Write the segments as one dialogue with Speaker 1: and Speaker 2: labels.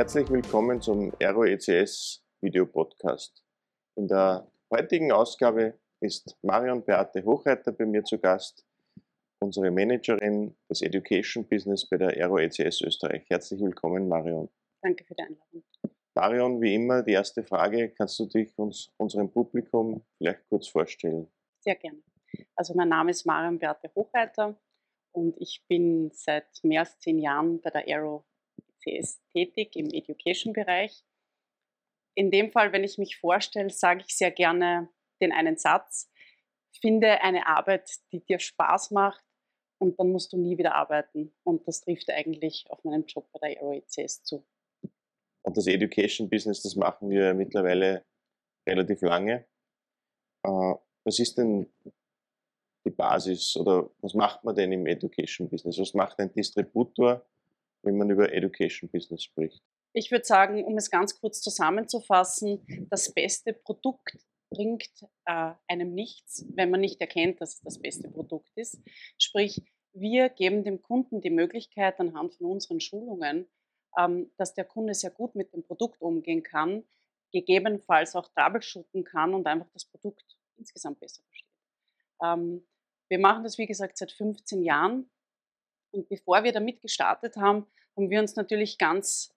Speaker 1: Herzlich willkommen zum Aero ECS Video Podcast. In der heutigen Ausgabe ist Marion Beate Hochreiter bei mir zu Gast, unsere Managerin des Education Business bei der Aero ECS Österreich. Herzlich willkommen, Marion.
Speaker 2: Danke für die Einladung.
Speaker 1: Marion, wie immer, die erste Frage. Kannst du dich uns, unserem Publikum vielleicht kurz vorstellen?
Speaker 2: Sehr gerne. Also mein Name ist Marion Beate Hochreiter und ich bin seit mehr als zehn Jahren bei der Aero CS tätig im Education-Bereich. In dem Fall, wenn ich mich vorstelle, sage ich sehr gerne den einen Satz, finde eine Arbeit, die dir Spaß macht und dann musst du nie wieder arbeiten. Und das trifft eigentlich auf meinen Job bei der Aero ECS zu.
Speaker 1: Und das Education Business, das machen wir mittlerweile relativ lange. Äh, was ist denn die Basis oder was macht man denn im Education Business? Was macht ein Distributor, wenn man über Education Business spricht?
Speaker 2: Ich würde sagen, um es ganz kurz zusammenzufassen, das beste Produkt bringt äh, einem nichts, wenn man nicht erkennt, dass es das beste Produkt ist. Sprich, wir geben dem Kunden die Möglichkeit anhand von unseren Schulungen, ähm, dass der Kunde sehr gut mit dem Produkt umgehen kann, gegebenenfalls auch troubleshooten kann und einfach das Produkt insgesamt besser versteht. Ähm, wir machen das, wie gesagt, seit 15 Jahren. Und bevor wir damit gestartet haben, haben wir uns natürlich ganz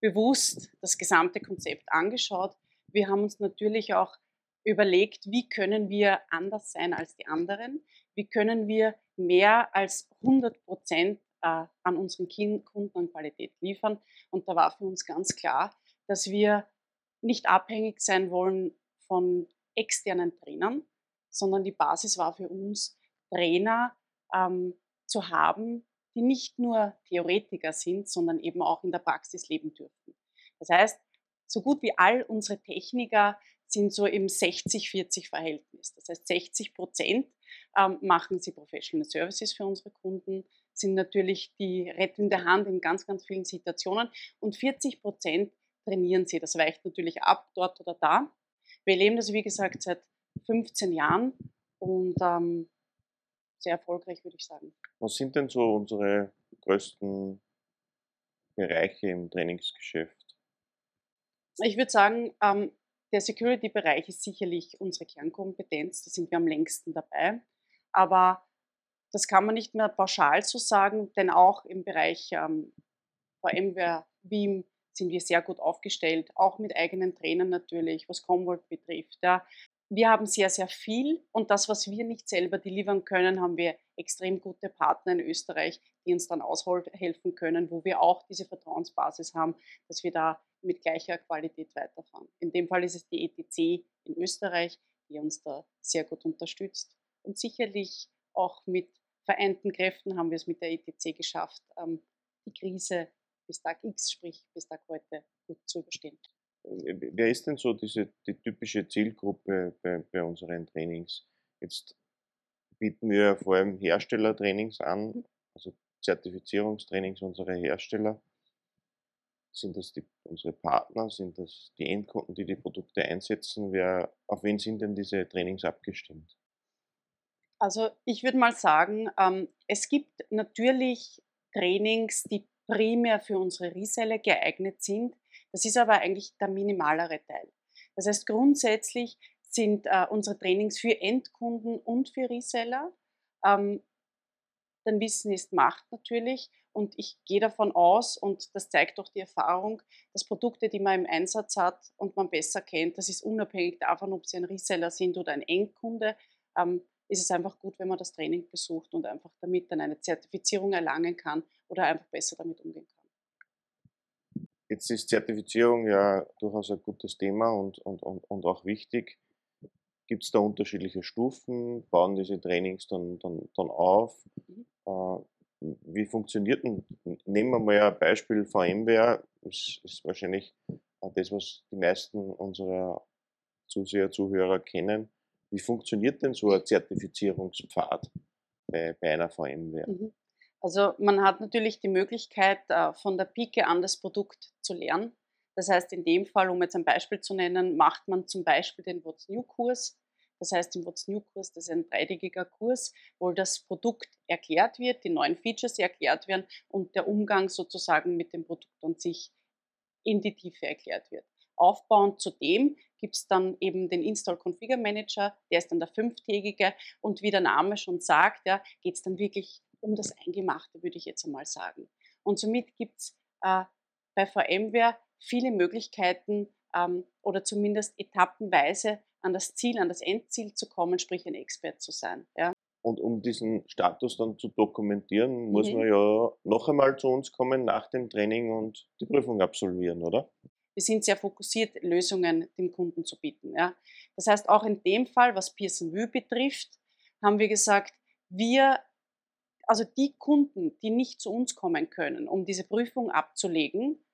Speaker 2: bewusst das gesamte Konzept angeschaut. Wir haben uns natürlich auch überlegt, wie können wir anders sein als die anderen? Wie können wir mehr als 100 Prozent äh, an unseren Kunden an Qualität liefern? Und da war für uns ganz klar, dass wir nicht abhängig sein wollen von externen Trainern, sondern die Basis war für uns, Trainer ähm, zu haben, die nicht nur Theoretiker sind, sondern eben auch in der Praxis leben dürfen. Das heißt, so gut wie all unsere Techniker sind so im 60-40-Verhältnis. Das heißt, 60 Prozent ähm, machen sie Professional Services für unsere Kunden, sind natürlich die rettende Hand in ganz, ganz vielen Situationen und 40 Prozent trainieren sie. Das weicht natürlich ab, dort oder da. Wir erleben das, wie gesagt, seit 15 Jahren und ähm, sehr erfolgreich, würde ich sagen.
Speaker 1: Was sind denn so unsere größten Bereiche im Trainingsgeschäft?
Speaker 2: Ich würde sagen, ähm, der Security-Bereich ist sicherlich unsere Kernkompetenz, da sind wir am längsten dabei. Aber das kann man nicht mehr pauschal so sagen, denn auch im Bereich ähm, VMware, Veeam sind wir sehr gut aufgestellt, auch mit eigenen Trainern natürlich, was Commvault betrifft. Ja wir haben sehr, sehr viel und das, was wir nicht selber delivern können, haben wir extrem gute Partner in Österreich, die uns dann aushelfen können, wo wir auch diese Vertrauensbasis haben, dass wir da mit gleicher Qualität weiterfahren. In dem Fall ist es die ETC in Österreich, die uns da sehr gut unterstützt. Und sicherlich auch mit vereinten Kräften haben wir es mit der ETC geschafft, ähm, die Krise bis Tag X, sprich bis Tag heute, gut zu überstehen.
Speaker 1: Wer ist denn so diese die typische Zielgruppe bei, bei unseren Trainings? Jetzt bieten wir vor allem Herstellertrainings an, mhm. also Zertifizierungstrainings unserer Hersteller. Sind das die, unsere Partner? Sind das die Endkunden, die die Produkte einsetzen? Wer, auf wen sind denn diese Trainings abgestimmt?
Speaker 2: Also ich würde mal sagen, ähm, es gibt natürlich Trainings, die primär für unsere Reseller geeignet sind. Das ist aber eigentlich der minimalere Teil. Das heißt, grundsätzlich sind äh, unsere Trainings für Endkunden und für Reseller. Ähm, denn Wissen ist Macht natürlich. Und ich gehe davon aus, und das zeigt auch die Erfahrung, dass Produkte, die man im Einsatz hat und man besser kennt, das ist unabhängig davon, ob sie ein Reseller sind oder ein Endkunde, ähm, ist es einfach gut, wenn man das Training besucht und einfach damit dann eine Zertifizierung erlangen kann oder einfach besser damit umgehen kann.
Speaker 1: Jetzt ist Zertifizierung ja durchaus ein gutes Thema und, und, und, und auch wichtig. Gibt es da unterschiedliche Stufen? Bauen diese Trainings dann, dann, dann auf? Mhm. Äh, wie funktioniert denn? Nehmen wir mal ein Beispiel VMware. Das ist wahrscheinlich das, was die meisten unserer Zuseher, Zuhörer kennen. Wie funktioniert denn so ein Zertifizierungspfad bei, bei einer VMware? Mhm.
Speaker 2: Also man hat natürlich die Möglichkeit, äh, von der Pike an das Produkt zu lernen. Das heißt, in dem Fall, um jetzt ein Beispiel zu nennen, macht man zum Beispiel den What's New Kurs. Das heißt, im What's New Kurs, das ist ein dreitägiger Kurs, wo das Produkt erklärt wird, die neuen Features erklärt werden und der Umgang sozusagen mit dem Produkt an sich in die Tiefe erklärt wird. Aufbauend zu dem gibt es dann eben den Install Configure Manager, der ist dann der fünftägige und wie der Name schon sagt, ja, geht es dann wirklich um das Eingemachte, würde ich jetzt einmal sagen. Und somit gibt es äh, bei VMware viele Möglichkeiten ähm, oder zumindest etappenweise an das Ziel, an das Endziel zu kommen, sprich ein Expert zu sein. Ja.
Speaker 1: Und um diesen Status dann zu dokumentieren, muss mhm. man ja noch einmal zu uns kommen nach dem Training und die Prüfung absolvieren, oder?
Speaker 2: Wir sind sehr fokussiert, Lösungen dem Kunden zu bieten. Ja. Das heißt, auch in dem Fall, was Pearson View betrifft, haben wir gesagt, wir, also die Kunden, die nicht zu uns kommen können, um diese Prüfung abzulegen,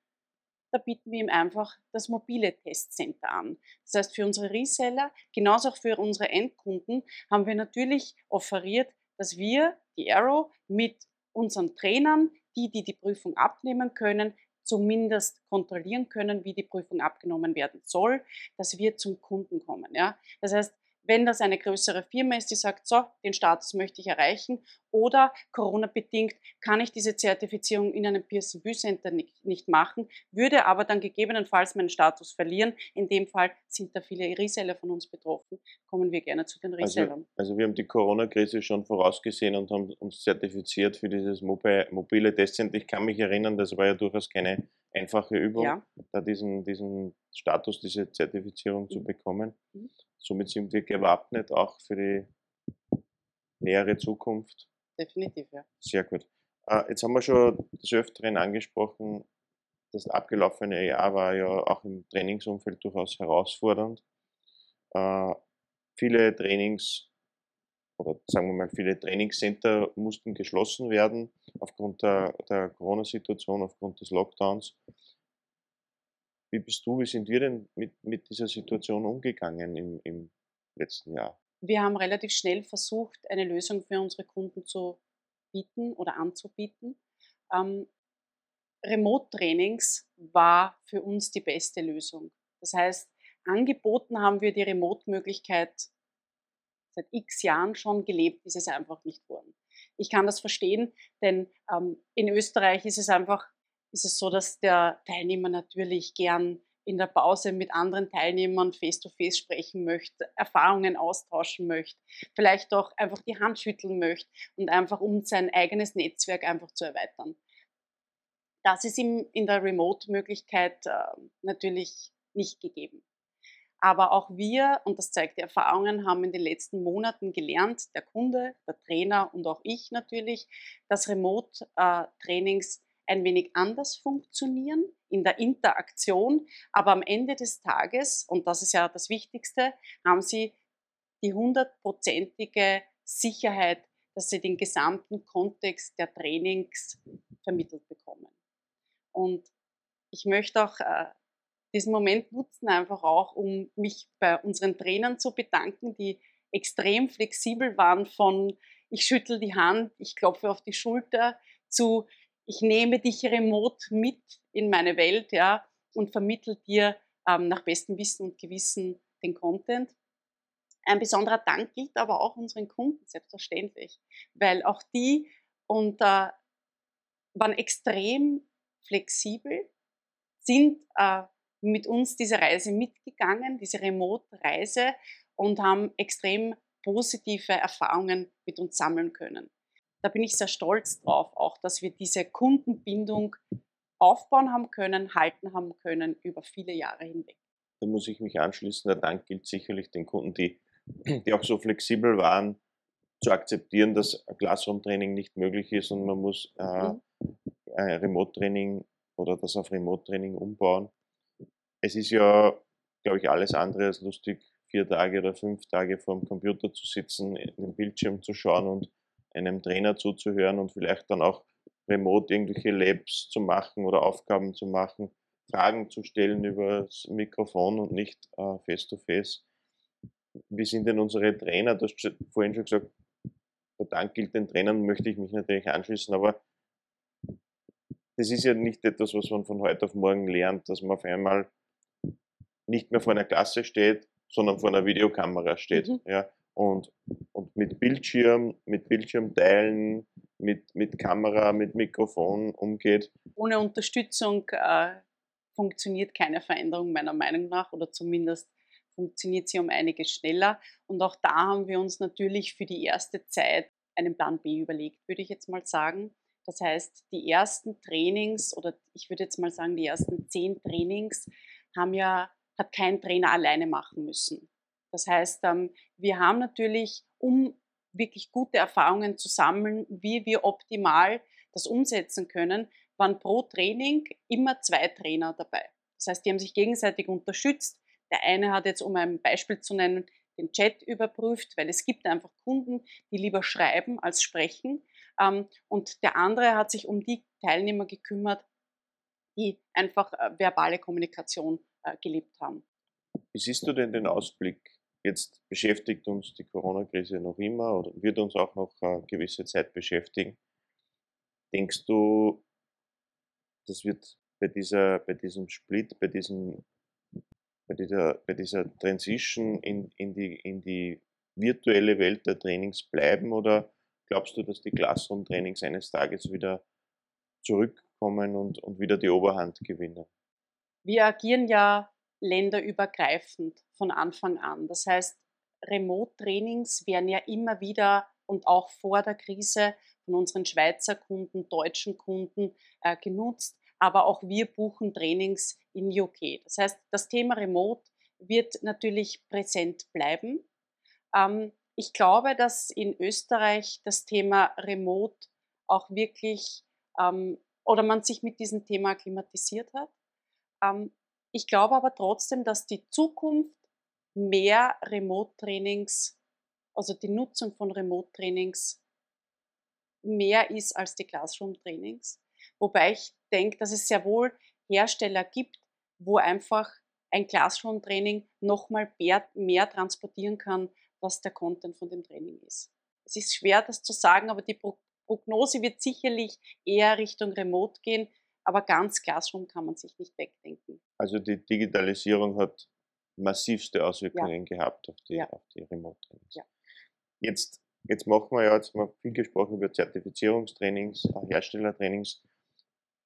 Speaker 2: da bieten wir ihm einfach das mobile Testcenter an. Das heißt, für unsere Reseller, genauso auch für unsere Endkunden, haben wir natürlich offeriert, dass wir, die Arrow, mit unseren Trainern, die, die die Prüfung abnehmen können, zumindest kontrollieren können, wie die Prüfung abgenommen werden soll, dass wir zum Kunden kommen. Ja? Das heißt, wenn das eine größere Firma ist, die sagt, so, den Status möchte ich erreichen oder Corona-bedingt kann ich diese Zertifizierung in einem Pearson View Center nicht, nicht, machen, würde aber dann gegebenenfalls meinen Status verlieren. In dem Fall sind da viele Reseller von uns betroffen. Kommen wir gerne zu den also, Resellern.
Speaker 1: Also, also wir haben die Corona-Krise schon vorausgesehen und haben uns zertifiziert für dieses mobile Testcenter. Ich kann mich erinnern, das war ja durchaus keine einfache Übung, ja. da diesen, diesen Status, diese Zertifizierung mhm. zu bekommen. Mhm. Somit sind wir gewappnet auch für die nähere Zukunft.
Speaker 2: Definitiv, ja.
Speaker 1: Sehr gut. Äh, jetzt haben wir schon des Öfteren angesprochen, das abgelaufene Jahr war ja auch im Trainingsumfeld durchaus herausfordernd. Äh, viele Trainings oder sagen wir mal, viele Trainingscenter mussten geschlossen werden aufgrund der, der Corona-Situation, aufgrund des Lockdowns. Wie bist du, wie sind wir denn mit, mit dieser Situation umgegangen im, im letzten Jahr?
Speaker 2: Wir haben relativ schnell versucht, eine Lösung für unsere Kunden zu bieten oder anzubieten. Ähm, Remote-Trainings war für uns die beste Lösung. Das heißt, angeboten haben wir die Remote-Möglichkeit seit x Jahren schon gelebt, ist es einfach nicht worden. Ich kann das verstehen, denn ähm, in Österreich ist es einfach ist es so, dass der Teilnehmer natürlich gern in der Pause mit anderen Teilnehmern face-to-face -face sprechen möchte, Erfahrungen austauschen möchte, vielleicht auch einfach die Hand schütteln möchte und einfach um sein eigenes Netzwerk einfach zu erweitern. Das ist ihm in der Remote-Möglichkeit äh, natürlich nicht gegeben. Aber auch wir, und das zeigt die Erfahrungen, haben in den letzten Monaten gelernt, der Kunde, der Trainer und auch ich natürlich, dass Remote-Trainings äh, ein wenig anders funktionieren in der Interaktion, aber am Ende des Tages, und das ist ja das Wichtigste, haben sie die hundertprozentige Sicherheit, dass sie den gesamten Kontext der Trainings vermittelt bekommen. Und ich möchte auch äh, diesen Moment nutzen, einfach auch, um mich bei unseren Trainern zu bedanken, die extrem flexibel waren von ich schüttel die Hand, ich klopfe auf die Schulter zu ich nehme dich remote mit in meine Welt, ja, und vermittle dir ähm, nach bestem Wissen und Gewissen den Content. Ein besonderer Dank gilt aber auch unseren Kunden, selbstverständlich, weil auch die und, äh, waren extrem flexibel, sind äh, mit uns diese Reise mitgegangen, diese Remote-Reise und haben extrem positive Erfahrungen mit uns sammeln können da bin ich sehr stolz drauf, auch dass wir diese Kundenbindung aufbauen haben können, halten haben können über viele Jahre hinweg.
Speaker 1: Da muss ich mich anschließen. Der Dank gilt sicherlich den Kunden, die, die auch so flexibel waren, zu akzeptieren, dass Classroom-Training nicht möglich ist und man muss äh, mhm. Remote-Training oder das auf Remote-Training umbauen. Es ist ja, glaube ich, alles andere als lustig, vier Tage oder fünf Tage vor dem Computer zu sitzen, in den Bildschirm zu schauen und einem Trainer zuzuhören und vielleicht dann auch remote irgendwelche Labs zu machen oder Aufgaben zu machen, Fragen zu stellen über das Mikrofon und nicht äh, face to face. Wie sind denn unsere Trainer? Du hast vorhin schon gesagt, der Dank gilt den Trainern, möchte ich mich natürlich anschließen, aber das ist ja nicht etwas, was man von heute auf morgen lernt, dass man auf einmal nicht mehr vor einer Klasse steht, sondern vor einer Videokamera steht. Mhm. Ja und, und mit Bildschirm, mit Bildschirmteilen, mit, mit Kamera, mit Mikrofon umgeht.
Speaker 2: Ohne Unterstützung äh, funktioniert keine Veränderung meiner Meinung nach oder zumindest funktioniert sie um einiges schneller. Und auch da haben wir uns natürlich für die erste Zeit einen Plan B überlegt, würde ich jetzt mal sagen. Das heißt, die ersten Trainings oder ich würde jetzt mal sagen, die ersten zehn Trainings haben ja, hat kein Trainer alleine machen müssen. Das heißt, ähm, wir haben natürlich, um wirklich gute Erfahrungen zu sammeln, wie wir optimal das umsetzen können, waren pro Training immer zwei Trainer dabei. Das heißt, die haben sich gegenseitig unterstützt. Der eine hat jetzt, um ein Beispiel zu nennen, den Chat überprüft, weil es gibt einfach Kunden, die lieber schreiben als sprechen. Ähm, und der andere hat sich um die Teilnehmer gekümmert, die einfach äh, verbale Kommunikation äh, gelebt haben.
Speaker 1: Wie siehst du denn den Ausblick? Jetzt beschäftigt uns die Corona-Krise noch immer oder wird uns auch noch eine gewisse Zeit beschäftigen. Denkst du, das wird bei, dieser, bei diesem Split, bei, diesem, bei, dieser, bei dieser Transition in, in, die, in die virtuelle Welt der Trainings bleiben oder glaubst du, dass die Classroom-Trainings eines Tages wieder zurückkommen und, und wieder die Oberhand gewinnen?
Speaker 2: Wir agieren ja länderübergreifend von Anfang an. Das heißt, Remote-Trainings werden ja immer wieder und auch vor der Krise von unseren Schweizer Kunden, deutschen Kunden äh, genutzt. Aber auch wir buchen Trainings in UK. Das heißt, das Thema Remote wird natürlich präsent bleiben. Ähm, ich glaube, dass in Österreich das Thema Remote auch wirklich ähm, oder man sich mit diesem Thema akklimatisiert hat. Ähm, ich glaube aber trotzdem, dass die Zukunft mehr Remote-Trainings, also die Nutzung von Remote-Trainings mehr ist als die Classroom-Trainings. Wobei ich denke, dass es sehr wohl Hersteller gibt, wo einfach ein Classroom-Training nochmal mehr, mehr transportieren kann, was der Content von dem Training ist. Es ist schwer, das zu sagen, aber die Prognose wird sicherlich eher Richtung Remote gehen, aber ganz Classroom kann man sich nicht wegdenken.
Speaker 1: Also die Digitalisierung hat massivste Auswirkungen ja. gehabt auf die, ja. die Remote-Trainings. Ja. Jetzt, jetzt machen wir ja jetzt mal viel gesprochen über Zertifizierungstrainings, Herstellertrainings.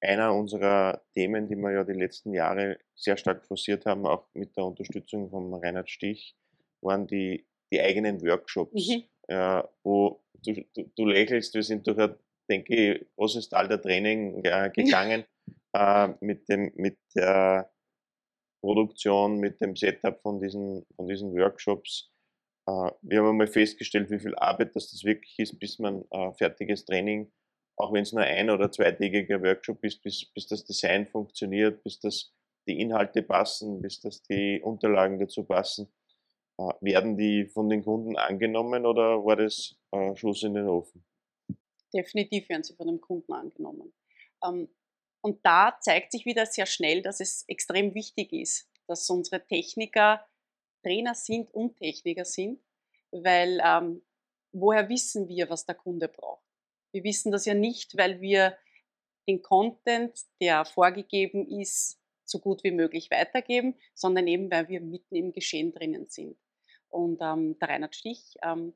Speaker 1: Einer unserer Themen, die wir ja die letzten Jahre sehr stark forciert haben, auch mit der Unterstützung von Reinhard Stich, waren die, die eigenen Workshops, mhm. äh, wo du, du, du, lächelst, wir sind durch ein, denke ich, großes Teil der Training äh, gegangen äh, mit, dem, mit der Produktion, mit dem Setup von diesen, von diesen Workshops. Äh, wir haben einmal festgestellt, wie viel Arbeit das, das wirklich ist, bis man äh, fertiges Training, auch wenn es nur ein- oder zweitägiger Workshop ist, bis, bis das Design funktioniert, bis das die Inhalte passen, bis das die Unterlagen dazu passen. Äh, werden die von den Kunden angenommen oder war das äh, Schuss in den Ofen?
Speaker 2: Definitiv werden sie von dem Kunden angenommen. Ähm, und da zeigt sich wieder sehr schnell, dass es extrem wichtig ist, dass unsere Techniker Trainer sind und Techniker sind, weil ähm, woher wissen wir, was der Kunde braucht? Wir wissen das ja nicht, weil wir den Content, der vorgegeben ist, so gut wie möglich weitergeben, sondern eben, weil wir mitten im Geschehen drinnen sind. Und ähm, der Reinhard Stich ähm,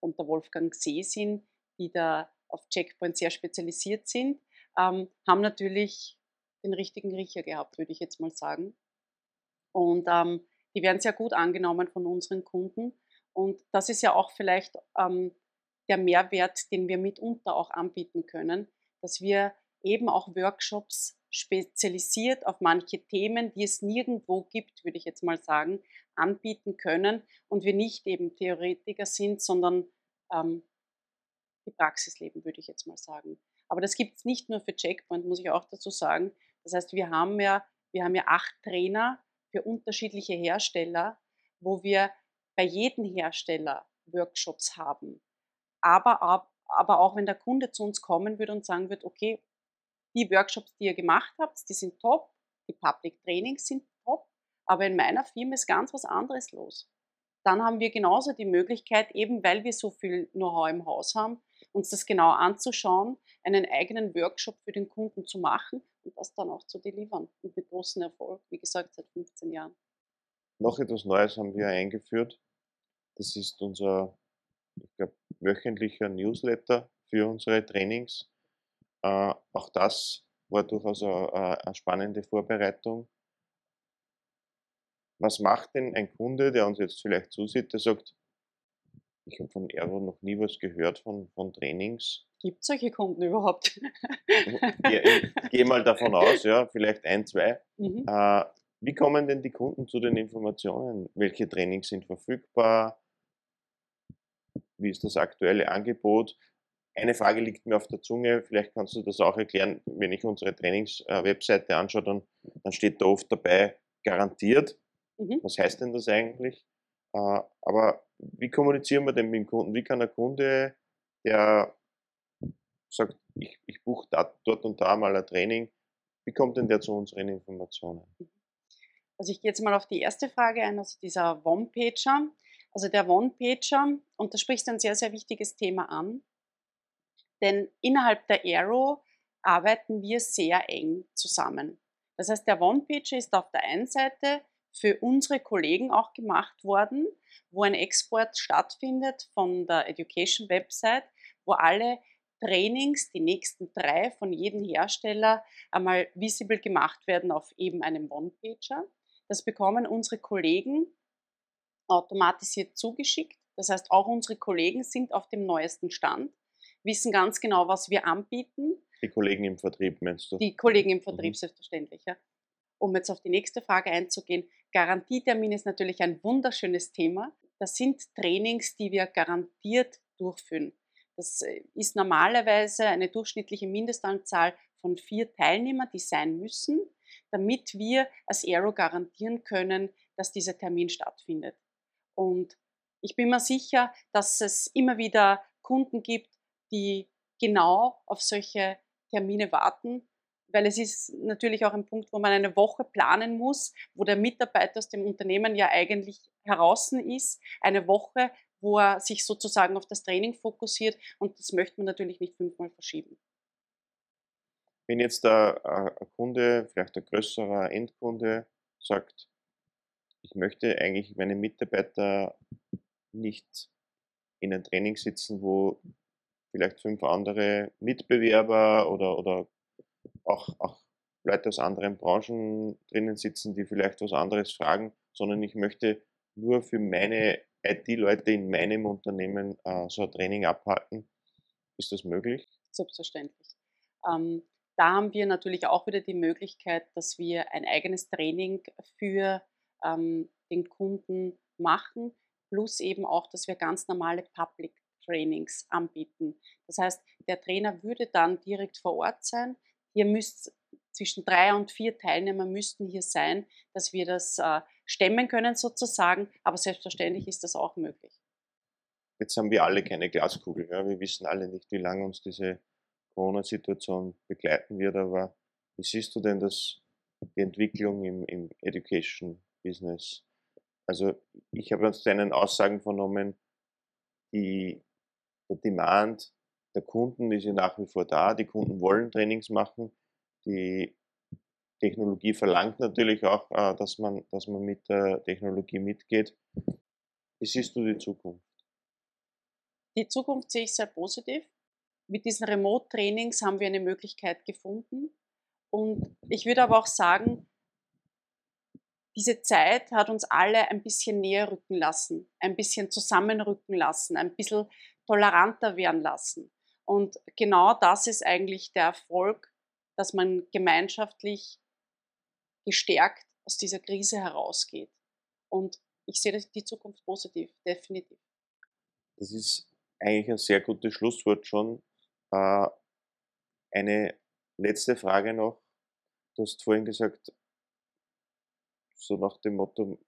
Speaker 2: und der Wolfgang Seesin, die da auf Checkpoint sehr spezialisiert sind, ähm, haben natürlich den richtigen Riecher gehabt, würde ich jetzt mal sagen. Und ähm, die werden sehr gut angenommen von unseren Kunden. Und das ist ja auch vielleicht ähm, der Mehrwert, den wir mitunter auch anbieten können, dass wir eben auch Workshops spezialisiert auf manche Themen, die es nirgendwo gibt, würde ich jetzt mal sagen, anbieten können und wir nicht eben Theoretiker sind, sondern ähm, die Praxis leben, würde ich jetzt mal sagen. Aber das gibt es nicht nur für Checkpoint, muss ich auch dazu sagen. Das heißt, wir haben ja, wir haben ja acht Trainer für unterschiedliche Hersteller, wo wir bei jedem Hersteller Workshops haben. Aber, aber auch wenn der Kunde zu uns kommen würde und sagen wird, okay, die Workshops, die ihr gemacht habt, die sind top, die Public Trainings sind top, aber in meiner Firma ist ganz was anderes los. Dann haben wir genauso die Möglichkeit, eben weil wir so viel Know-how im Haus haben, uns das genau anzuschauen, einen eigenen Workshop für den Kunden zu machen und das dann auch zu delivern und mit großem Erfolg, wie gesagt, seit 15 Jahren.
Speaker 1: Noch etwas Neues haben wir eingeführt. Das ist unser, ich glaube, wöchentlicher Newsletter für unsere Trainings. Äh, auch das war durchaus eine, eine spannende Vorbereitung. Was macht denn ein Kunde, der uns jetzt vielleicht zusieht, der sagt, ich habe von Aero noch nie was gehört von, von Trainings.
Speaker 2: Gibt es solche Kunden überhaupt?
Speaker 1: ich gehe mal davon aus, ja, vielleicht ein, zwei. Mhm. Äh, wie kommen denn die Kunden zu den Informationen? Welche Trainings sind verfügbar? Wie ist das aktuelle Angebot? Eine Frage liegt mir auf der Zunge, vielleicht kannst du das auch erklären. Wenn ich unsere Trainings-Webseite anschaue, dann, dann steht da oft dabei garantiert. Mhm. Was heißt denn das eigentlich? Äh, aber wie kommunizieren wir denn mit dem Kunden? Wie kann ein Kunde, der sagt, ich, ich buche dort und da mal ein Training, wie kommt denn der zu unseren Informationen?
Speaker 2: Also ich gehe jetzt mal auf die erste Frage ein, also dieser One-Pager. Also der One-Pager, und da sprichst du ein sehr, sehr wichtiges Thema an, denn innerhalb der Aero arbeiten wir sehr eng zusammen. Das heißt, der One-Pager ist auf der einen Seite für unsere Kollegen auch gemacht worden, wo ein Export stattfindet von der Education Website, wo alle Trainings, die nächsten drei von jedem Hersteller, einmal visible gemacht werden auf eben einem One-Pager. Das bekommen unsere Kollegen automatisiert zugeschickt. Das heißt, auch unsere Kollegen sind auf dem neuesten Stand, wissen ganz genau, was wir anbieten.
Speaker 1: Die Kollegen im Vertrieb meinst du?
Speaker 2: Die Kollegen im Vertrieb, mhm. selbstverständlich. Ja. Um jetzt auf die nächste Frage einzugehen, Garantietermin ist natürlich ein wunderschönes Thema. Das sind Trainings, die wir garantiert durchführen. Das äh, ist normalerweise eine durchschnittliche Mindestanzahl von vier Teilnehmern, die sein müssen, damit wir als Aero garantieren können, dass dieser Termin stattfindet. Und ich bin mir sicher, dass es immer wieder Kunden gibt, die genau auf solche Termine warten weil es ist natürlich auch ein Punkt, wo man eine Woche planen muss, wo der Mitarbeiter aus dem Unternehmen ja eigentlich heraus ist, eine Woche, wo er sich sozusagen auf das Training fokussiert und das möchte man natürlich nicht fünfmal verschieben.
Speaker 1: Wenn jetzt der ein Kunde, vielleicht ein größerer Endkunde, sagt, ich möchte eigentlich meine Mitarbeiter nicht in ein Training sitzen, wo vielleicht fünf andere Mitbewerber oder, oder auch, auch Leute aus anderen Branchen drinnen sitzen, die vielleicht was anderes fragen, sondern ich möchte nur für meine IT-Leute in meinem Unternehmen äh, so ein Training abhalten. Ist das möglich?
Speaker 2: Selbstverständlich. Ähm, da haben wir natürlich auch wieder die Möglichkeit, dass wir ein eigenes Training für ähm, den Kunden machen, plus eben auch, dass wir ganz normale Public Trainings anbieten. Das heißt, der Trainer würde dann direkt vor Ort sein, Ihr müsst zwischen drei und vier Teilnehmer müssten hier sein, dass wir das äh, stemmen können sozusagen, aber selbstverständlich ist das auch möglich.
Speaker 1: Jetzt haben wir alle keine Glaskugel. Ja? Wir wissen alle nicht, wie lange uns diese Corona-Situation begleiten wird, aber wie siehst du denn das, die Entwicklung im, im Education-Business? Also ich habe aus deinen Aussagen vernommen, die, der Demand der Kunden ist ja nach wie vor da. Die Kunden wollen Trainings machen. Die Technologie verlangt natürlich auch, äh, dass man, dass man mit der Technologie mitgeht. Wie siehst du die Zukunft?
Speaker 2: Die Zukunft sehe ich sehr positiv. Mit diesen Remote-Trainings haben wir eine Möglichkeit gefunden. Und ich würde aber auch sagen, diese Zeit hat uns alle ein bisschen näher rücken lassen, ein bisschen zusammenrücken lassen, ein bisschen toleranter werden lassen. Und genau das ist eigentlich der Erfolg, dass man gemeinschaftlich gestärkt aus dieser Krise herausgeht. Und ich sehe die Zukunft positiv, definitiv.
Speaker 1: Das ist eigentlich ein sehr gutes Schlusswort schon. Äh, eine letzte Frage noch. Du hast vorhin gesagt, so nach dem Motto,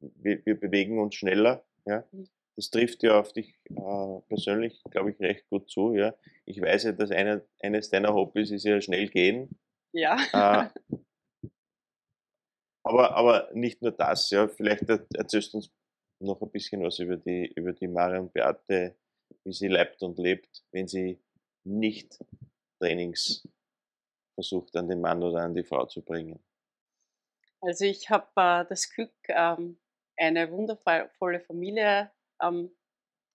Speaker 1: wir, wir bewegen uns schneller. Ja? Mhm das trifft ja auf dich äh, persönlich, glaube ich, recht gut zu. Ja. Ich weiß ja, dass eine, eines deiner Hobbys ist ja schnell gehen.
Speaker 2: Ja.
Speaker 1: Äh, aber, aber nicht nur das, ja. Vielleicht erzählst du uns noch ein bisschen was über die, über die Marion Beate, wie sie lebt und lebt, wenn sie nicht Trainings versucht, an den Mann oder an die Frau zu bringen.
Speaker 2: Also ich habe äh, das Glück, ähm, eine wundervolle Familie ähm,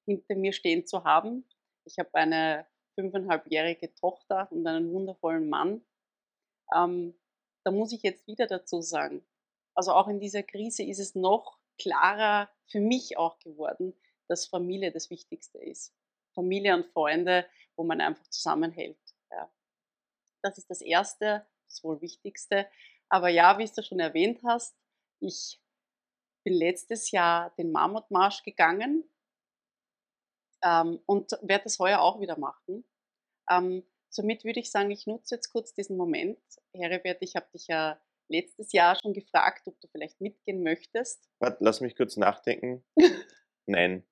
Speaker 2: hinter mir stehen zu haben. Ich habe eine fünfeinhalbjährige Tochter und einen wundervollen Mann. Ähm, da muss ich jetzt wieder dazu sagen, also auch in dieser Krise ist es noch klarer für mich auch geworden, dass Familie das Wichtigste ist. Familie und Freunde, wo man einfach zusammenhält. Ja. Das ist das Erste, das wohl Wichtigste. Aber ja, wie du schon erwähnt hast, ich bin letztes Jahr den Mammutmarsch gegangen ähm, und werde das heuer auch wieder machen. Ähm, somit würde ich sagen, ich nutze jetzt kurz diesen Moment. Heribert, ich habe dich ja letztes Jahr schon gefragt, ob du vielleicht mitgehen möchtest.
Speaker 1: Warte, lass mich kurz nachdenken. Nein.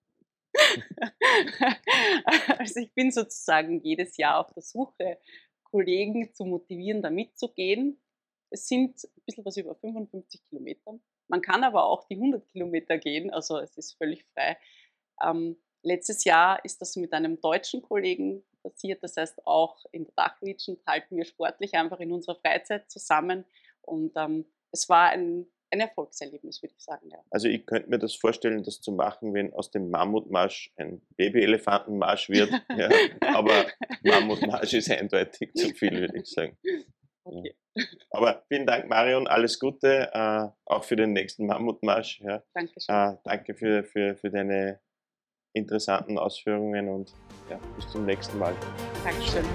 Speaker 2: also ich bin sozusagen jedes Jahr auf der Suche, Kollegen zu motivieren, da mitzugehen. Es sind ein bisschen was über 55 Kilometer. Man kann aber auch die 100 Kilometer gehen, also es ist völlig frei. Ähm, letztes Jahr ist das mit einem deutschen Kollegen passiert, das heißt auch in der Dachregion halten wir sportlich einfach in unserer Freizeit zusammen und ähm, es war ein, ein Erfolgserlebnis, würde ich sagen. Ja.
Speaker 1: Also ich könnte mir das vorstellen, das zu machen, wenn aus dem Mammutmarsch ein Babyelefantenmarsch wird. ja, aber Mammutmarsch ist eindeutig zu viel, würde ich sagen. Okay. Aber vielen Dank, Marion. Alles Gute, äh, auch für den nächsten Mammutmarsch. Ja.
Speaker 2: Dankeschön.
Speaker 1: Äh, danke für, für, für deine interessanten Ausführungen und ja, bis zum nächsten Mal.
Speaker 2: Dankeschön.